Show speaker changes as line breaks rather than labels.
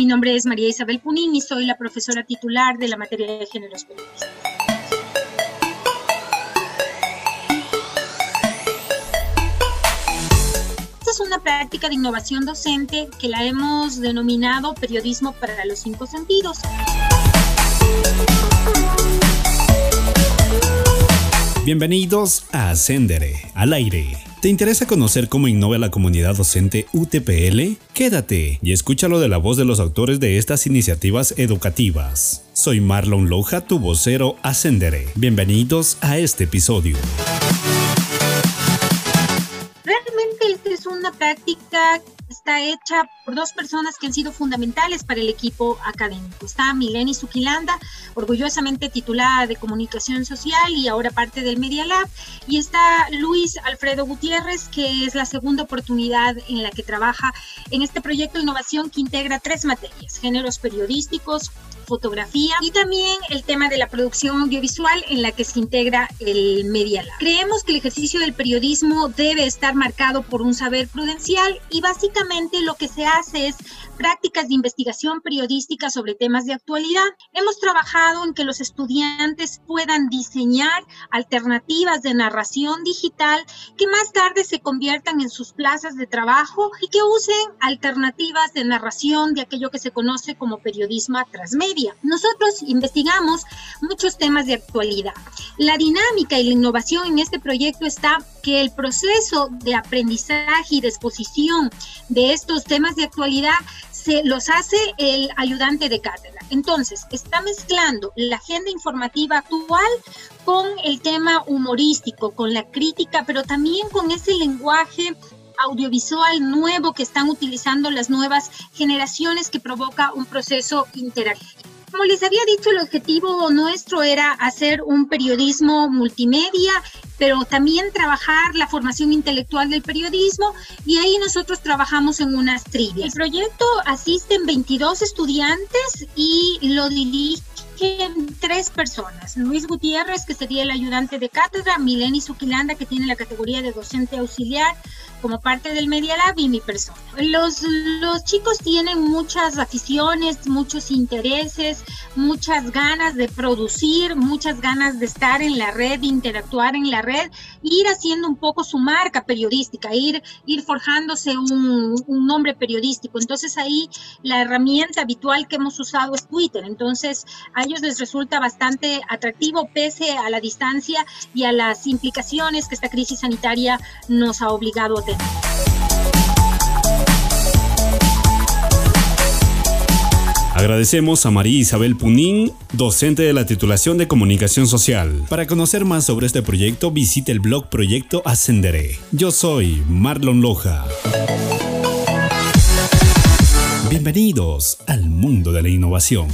Mi nombre es María Isabel Punín y soy la profesora titular de la materia de géneros periodísticos. Esta es una práctica de innovación docente que la hemos denominado periodismo para los cinco sentidos.
Bienvenidos a Ascendere, al aire. ¿Te interesa conocer cómo innova la comunidad docente UTPL? Quédate y escúchalo de la voz de los autores de estas iniciativas educativas. Soy Marlon Loja, tu vocero Ascendere. Bienvenidos a este episodio.
Realmente esta es una práctica está hecha por dos personas que han sido fundamentales para el equipo académico. Está Mileni Suquilanda, orgullosamente titulada de Comunicación Social y ahora parte del Media Lab, y está Luis Alfredo Gutiérrez, que es la segunda oportunidad en la que trabaja en este proyecto de innovación que integra tres materias, géneros periodísticos, fotografía y también el tema de la producción audiovisual en la que se integra el Media Lab. Creemos que el ejercicio del periodismo debe estar marcado por un saber prudencial y básicamente lo que se hace es prácticas de investigación periodística sobre temas de actualidad. Hemos trabajado en que los estudiantes puedan diseñar alternativas de narración digital que más tarde se conviertan en sus plazas de trabajo y que usen alternativas de narración de aquello que se conoce como periodismo transmedia nosotros investigamos muchos temas de actualidad. La dinámica y la innovación en este proyecto está que el proceso de aprendizaje y de exposición de estos temas de actualidad se los hace el ayudante de cátedra. Entonces, está mezclando la agenda informativa actual con el tema humorístico, con la crítica, pero también con ese lenguaje audiovisual nuevo que están utilizando las nuevas generaciones que provoca un proceso interactivo. Como les había dicho, el objetivo nuestro era hacer un periodismo multimedia, pero también trabajar la formación intelectual del periodismo y ahí nosotros trabajamos en unas trivias. El proyecto asisten 22 estudiantes y lo dirige tres personas. Luis Gutiérrez, que sería el ayudante de cátedra, Mileni Suquilanda, que tiene la categoría de docente auxiliar como parte del Media Lab y mi persona. Los, los chicos tienen muchas aficiones, muchos intereses, muchas ganas de producir, muchas ganas de estar en la red, de interactuar en la red, ir haciendo un poco su marca periodística, ir, ir forjándose un, un nombre periodístico. Entonces ahí la herramienta habitual que hemos usado es Twitter. Entonces hay ellos les resulta bastante atractivo pese a la distancia y a las implicaciones que esta crisis sanitaria nos ha obligado a tener.
Agradecemos a María Isabel Punín, docente de la titulación de Comunicación Social. Para conocer más sobre este proyecto, visite el blog Proyecto Ascenderé. Yo soy Marlon Loja. Bienvenidos al mundo de la innovación.